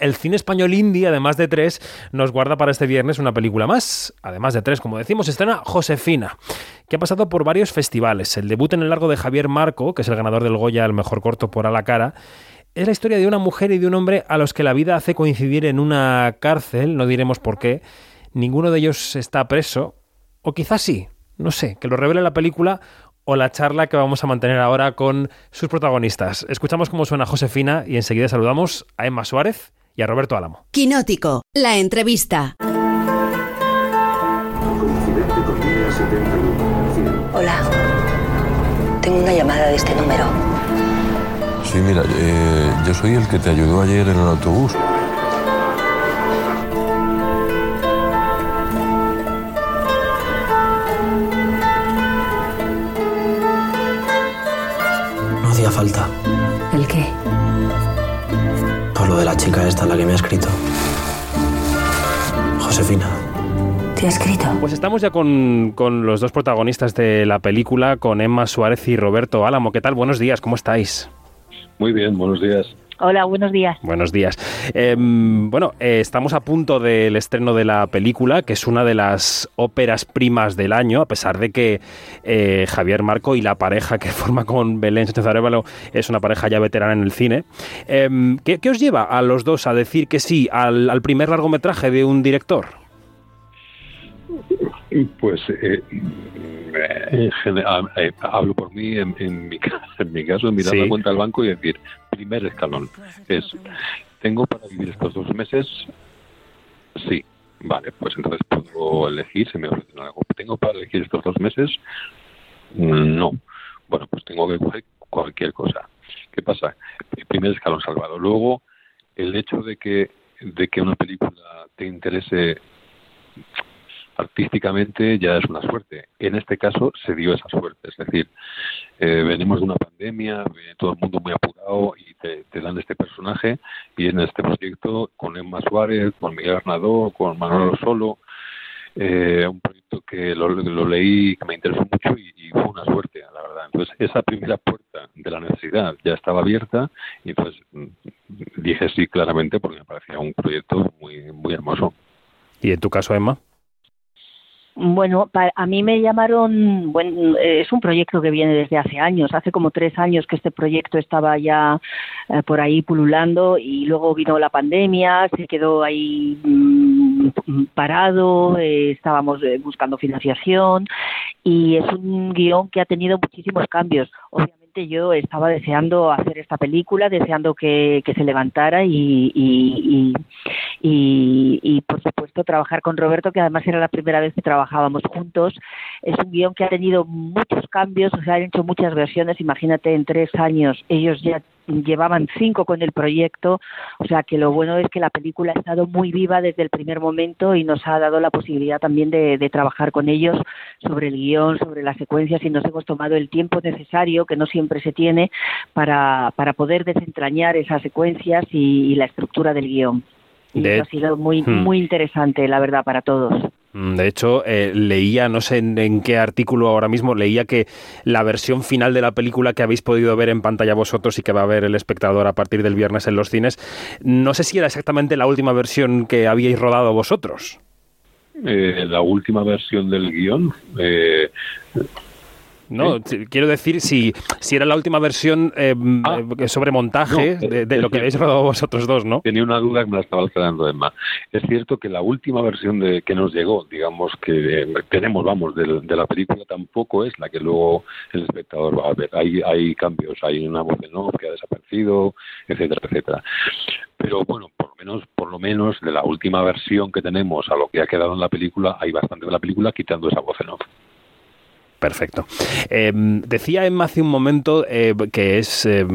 el cine español indie, además de tres, nos guarda para este viernes una película más. Además de tres, como decimos, estrena Josefina, que ha pasado por varios festivales. El debut en el largo de Javier Marco, que es el ganador del Goya al mejor corto por A la cara, es la historia de una mujer y de un hombre a los que la vida hace coincidir en una cárcel, no diremos por qué. Ninguno de ellos está preso, o quizás sí, no sé, que lo revele la película o la charla que vamos a mantener ahora con sus protagonistas. Escuchamos cómo suena Josefina y enseguida saludamos a Emma Suárez y a Roberto Álamo. Quinótico, la entrevista. Hola. Tengo una llamada de este número. Sí, mira, eh, yo soy el que te ayudó ayer en el autobús. Esta, la que me ha escrito. Josefina. ¿Te ha escrito? Pues estamos ya con, con los dos protagonistas de la película, con Emma Suárez y Roberto Álamo. ¿Qué tal? Buenos días, ¿cómo estáis? Muy bien, buenos días. Hola, buenos días. Buenos días. Eh, bueno, eh, estamos a punto del estreno de la película, que es una de las óperas primas del año, a pesar de que eh, Javier Marco y la pareja que forma con Belén Sánchez Arevalo es una pareja ya veterana en el cine. Em, ¿qué, qué, os lleva a los dos a decir que sí al, al primer largometraje de un director? Pues eh, en general, eh, hablo por mí, en, en, mi, en mi caso, mirar sí. la cuenta del banco y decir, primer escalón, es, ¿tengo para vivir estos dos meses? Sí, vale, pues entonces puedo elegir, si me ofrecen algo. ¿Tengo para elegir estos dos meses? No. Bueno, pues tengo que coger cualquier cosa. ¿Qué pasa? El primer escalón salvado. Luego, el hecho de que, de que una película te interese artísticamente ya es una suerte. En este caso se dio esa suerte, es decir, eh, venimos de una pandemia, todo el mundo muy apurado y te, dan este personaje y en este proyecto con Emma Suárez, con Miguel Arnadó, con Manolo Solo, eh, un proyecto que lo, lo, leí, que me interesó mucho y, y, fue una suerte, la verdad. Entonces esa primera puerta de la necesidad ya estaba abierta y entonces dije sí claramente porque me parecía un proyecto muy, muy hermoso. ¿Y en tu caso, Emma? Bueno, a mí me llamaron, bueno, es un proyecto que viene desde hace años, hace como tres años que este proyecto estaba ya eh, por ahí pululando y luego vino la pandemia, se quedó ahí mmm, parado, eh, estábamos eh, buscando financiación y es un guion que ha tenido muchísimos cambios. Yo estaba deseando hacer esta película, deseando que, se levantara y, y, y, y, por supuesto trabajar con Roberto, que además era la primera vez que trabajábamos juntos. Es un guion que ha tenido muchos cambios, o sea, han hecho muchas versiones, imagínate, en tres años ellos ya llevaban cinco con el proyecto, o sea que lo bueno es que la película ha estado muy viva desde el primer momento y nos ha dado la posibilidad también de, de trabajar con ellos sobre el guion, sobre las secuencias y nos hemos tomado el tiempo necesario, que no siempre se tiene, para, para poder desentrañar esas secuencias y, y la estructura del guion. Y de... eso ha sido muy, hmm. muy interesante, la verdad, para todos. De hecho, eh, leía, no sé en, en, qué artículo ahora mismo, leía que la versión final de la película que habéis podido ver en pantalla vosotros y que va a ver el espectador a partir del viernes en los cines, no sé si era exactamente la última versión que habíais rodado vosotros. Eh, la última versión del guion. Eh, no, quiero decir si, si era la última versión eh, ah, sobre montaje no, de, de lo que habéis rodado vosotros dos, ¿no? Tenía una duda que me la estaba quedando, Emma. Es cierto que la última versión de que nos llegó, digamos que eh, tenemos, vamos, de, de, la película tampoco es la que luego el espectador va a ver. Hay, hay cambios, hay una voz de no que ha desaparecido, etcétera, etcétera. Pero bueno, por lo menos, por lo menos de la última versión que tenemos a lo que ha quedado en la película, hay bastante de la película quitando esa voz en off. Perfecto. Eh, decía Emma hace un momento eh, que es eh,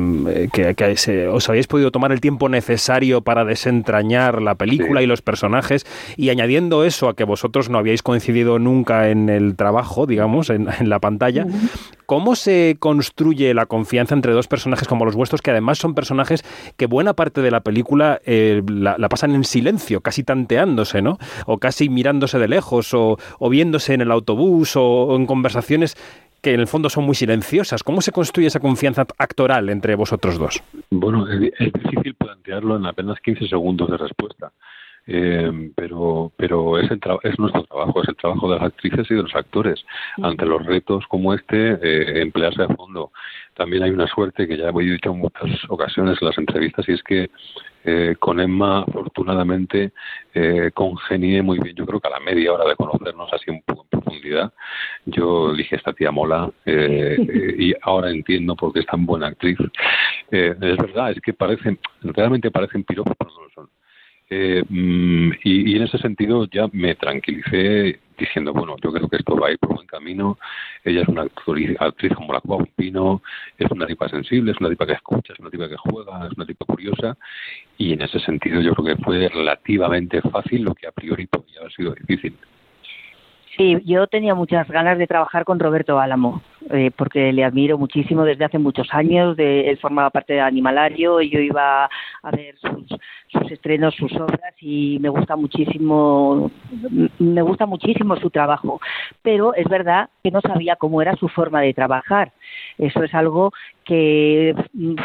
que, que es, os habéis podido tomar el tiempo necesario para desentrañar la película sí. y los personajes y añadiendo eso a que vosotros no habíais coincidido nunca en el trabajo, digamos, en, en la pantalla. Uh -huh. ¿Cómo se construye la confianza entre dos personajes como los vuestros, que además son personajes que buena parte de la película eh, la, pasan en silencio, casi tanteándose, ¿no? O casi mirándose de lejos, o, viéndose en el autobús, o, o en conversaciones que en el fondo son muy silenciosas. ¿Cómo se construye esa confianza actoral entre vosotros dos? Bueno, es, difícil plantearlo en apenas 15 segundos de respuesta. Eh, pero pero es, el es nuestro trabajo, es el trabajo de las actrices y de los actores. Ante los retos como este, eh, emplearse a fondo. También hay una suerte que ya he dicho en muchas ocasiones en las entrevistas y es que eh, con Emma afortunadamente eh, congenié muy bien. Yo creo que a la media hora de conocernos así un poco en profundidad, yo dije esta tía mola eh, y ahora entiendo por qué es tan buena actriz. es verdad, es que parecen, realmente parecen piropos, pero no lo son. Eh, mm, y, en ese sentido ya me tranquilicé diciendo, bueno, yo creo que esto va a ir por buen camino. Ella es una actriz, actriz como la Cuba Pino, es una tipa sensible, es una tipa que escucha, es una tipa que juega, es una tipa curiosa. Y en ese sentido yo creo que fue relativamente fácil lo que a priori podría haber sido difícil. Sí, yo tenía muchas ganas de trabajar con Roberto Álamo, eh, porque le admiro muchísimo desde hace muchos años. De, él formaba parte de Animalario y yo iba a ver sus, sus estrenos, sus obras y me gusta muchísimo, me gusta muchísimo su trabajo. Pero es verdad que no sabía cómo era su forma de trabajar. Eso es algo que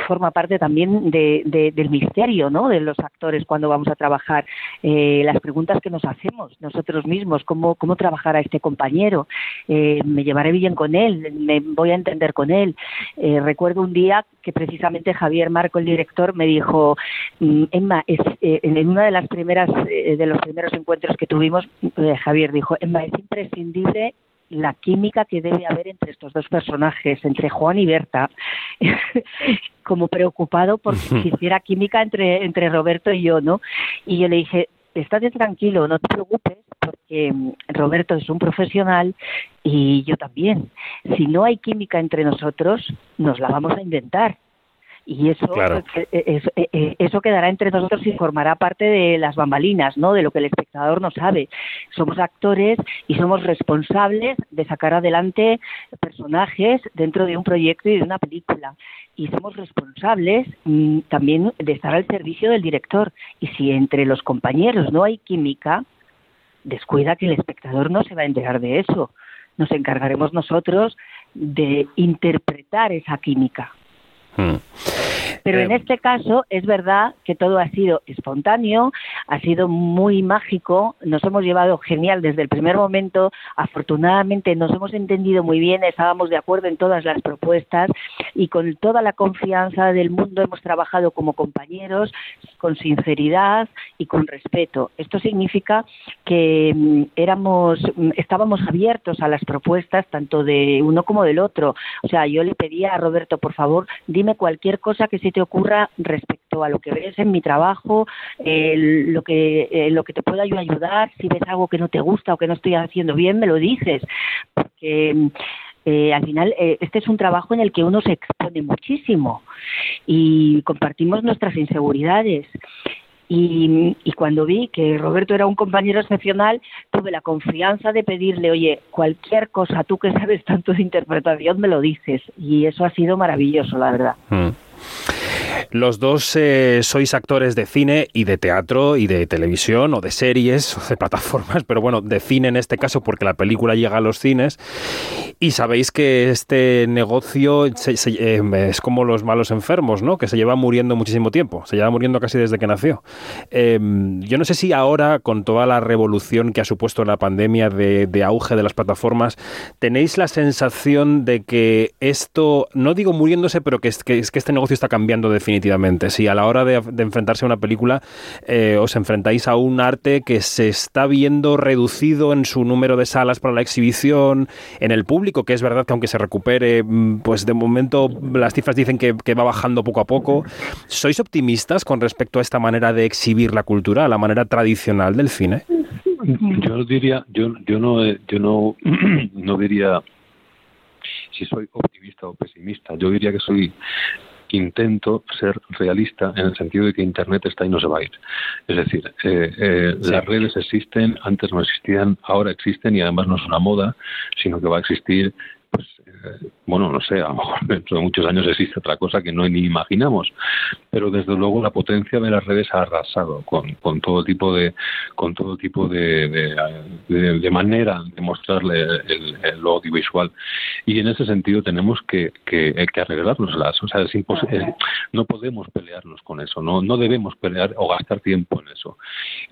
forma parte también de, del misterio ¿no? de los actores cuando vamos a trabajar. Eh, las preguntas que nos hacemos nosotros mismos, cómo, cómo trabajar a este compañero, eh, me llevaré bien con él, me voy a entender con él. Eh, recuerdo un día que precisamente Javier Marco, el director, me dijo, mm, Emma, es, en una de las primeras de los primeros encuentros que tuvimos, Javier dijo, es imprescindible la química que debe haber entre estos dos personajes, entre Juan y Berta, como preocupado por si hiciera química entre, entre Roberto y yo, ¿no? Y yo le dije, estate tranquilo, no te preocupes, porque mm, Roberto es un profesional y yo también. Si no hay química entre nosotros, nos la vamos a inventar y eso eh, eh, eh, eso quedará entre nosotros y formará parte de las bambalinas no de lo que el espectador no sabe. Somos actores y somos responsables de sacar adelante personajes dentro de un proyecto y de una película. Y somos responsables mm, también de estar al servicio del director. Y si entre los compañeros no hay química descuida que el espectador no se va a enterar de eso. Nos encargaremos nosotros de interpretar esa química Hmm. Pero en eh, este caso es verdad que todo ha sido espontáneo, ha sido muy mágico, nos hemos llevado genial desde el primer momento, afortunadamente nos hemos entendido muy bien, estábamos de acuerdo en todas las propuestas y con toda la confianza del mundo hemos trabajado como compañeros, con sinceridad y con respeto. Esto significa que mm, éramos, mm, estábamos abiertos a las propuestas tanto de uno como del otro. O sea, yo le pedía a Roberto, por favor, dime cualquier cosa que se te ocurra respecto a lo que ves en mi trabajo, lo, que, eh, lo que te pueda yo ayudar, si ves algo que no te gusta o que no estoy haciendo bien, me lo dices, porque eh, al final eh, este es un trabajo en el que uno se expone muchísimo y compartimos nuestras inseguridades. Y, y, cuando vi que Roberto era un compañero excepcional, tuve la confianza de pedirle, oye, cualquier cosa, tú que sabes tanto de interpretación, me lo dices. Y eso ha sido maravilloso, la verdad. Mm. Los dos eh, sois actores de cine y de teatro y de televisión o de series o de plataformas, pero bueno, de cine en este caso porque la película llega a los cines y sabéis que este negocio eh, es como los malos enfermos, ¿no? Que se lleva muriendo muchísimo tiempo, se lleva muriendo casi desde que nació. Em, yo no sé si ahora, con toda la revolución que ha supuesto la pandemia de, auge de las plataformas, tenéis la sensación de que esto, no digo muriéndose, pero que que, es que este negocio está cambiando definitivamente. Si a la hora de, enfrentarse a una película eh, os enfrentáis a un arte que se está viendo reducido en su número de salas para la exhibición, en el público, que es verdad que aunque se recupere, mm, pues de momento las cifras dicen que, va bajando poco a poco. ¿Sois optimistas con respecto a esta manera de exhibir la cultura, a la manera tradicional del cine? Yo diría, yo, yo no, yo no, no diría si soy optimista o pesimista. Yo diría que soy intento ser realista en el sentido de que Internet está y no se va a ir. Es decir, eh, eh, las redes existen, antes no existían, ahora existen y además no es una moda, sino que va a existir pues, bueno, no sé, a lo mejor dentro de muchos años existe otra cosa que no ni imaginamos, pero desde luego la potencia de las redes ha arrasado con, con todo tipo de con todo tipo de, de, manera de mostrarle el, el, audiovisual. Y en ese sentido tenemos que, que, que arreglárnoslas, o sea, es imposible, no podemos pelearnos con eso, no no debemos pelear o gastar tiempo en eso.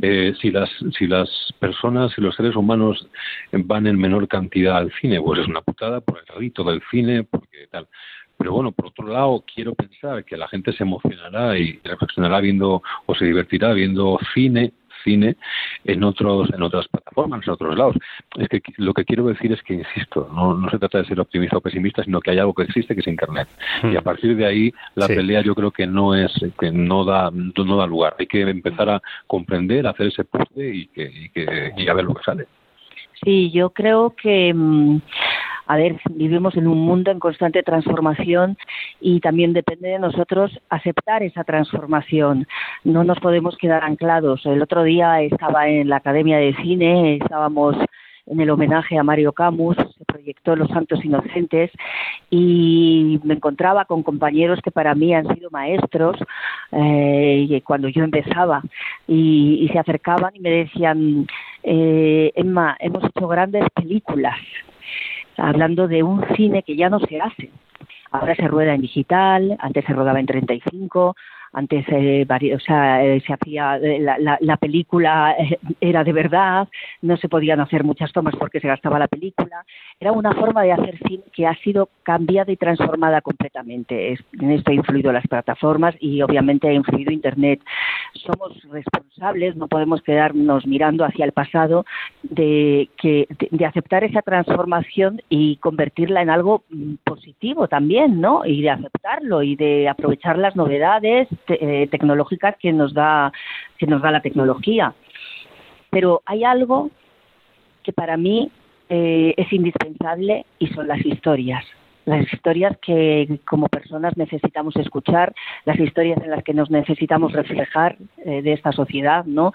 Eh, si las si las personas y los seres humanos van en menor cantidad al cine, pues es una putada por el rito del cine, porque tal. Pero bueno, por otro lado, quiero pensar que la gente se emocionará y reflexionará viendo o se divertirá viendo cine cine en otros en otras plataformas en otros lados. Es que lo que quiero decir es que insisto no, no se trata de ser optimista o pesimista sino que hay algo que existe que es internet. Y a hmm. partir de ahí la pelea yo creo que no es que no da no da lugar. Hay que empezar a comprender hacer ese puzzle y que, y que y a ver lo que sale. Sí, yo creo que, mm, a ver, vivimos en un mundo en constante transformación y también depende de nosotros aceptar esa transformación. No nos podemos quedar anclados. El otro día estaba en la Academia de Cine, estábamos en el homenaje a Mario Camus, se proyectó Los Santos Inocentes y me encontraba con compañeros que para mí han sido maestros eh, cuando yo empezaba y, y, se acercaban y me decían, eh, Emma, hemos hecho grandes películas, hablando de un cine que ya no se hace. Ahora se rueda en digital, antes se rodaba en 35, antes eh, o sea, eh, se hacía eh, la, la, película eh, era de verdad no se podían hacer muchas tomas porque se gastaba la película era una forma de hacer cine que ha sido cambiada y transformada completamente. En esto ha influido las plataformas y obviamente ha influido internet. Somos responsables no podemos quedarnos mirando hacia el pasado de que de, aceptar esa transformación y convertirla en algo mm, positivo también no y de aceptarlo y de aprovechar las novedades eh, tecnológicas que nos da que nos da la tecnología. Pero hay algo que para mí eh, es indispensable y son las historias. Las historias que como personas necesitamos escuchar, las historias en las que nos necesitamos reflejar eh, de esta sociedad, ¿no?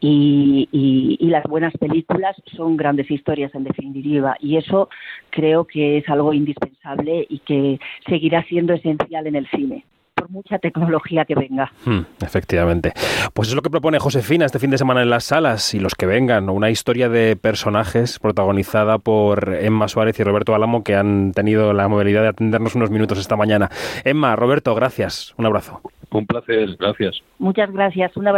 Y, y, las buenas películas son grandes historias en definitiva. Y eso creo que es algo indispensable y que seguirá siendo esencial en el cine mucha tecnología que venga. Hmm, efectivamente. Pues es lo que propone Josefina este fin de semana en las salas y los que vengan, una historia de personajes protagonizada por Emma Suárez y Roberto Álamo que han tenido la movilidad de atendernos unos minutos esta mañana. Emma, Roberto, gracias. Un abrazo. Un placer, gracias. Muchas gracias. Un abrazo.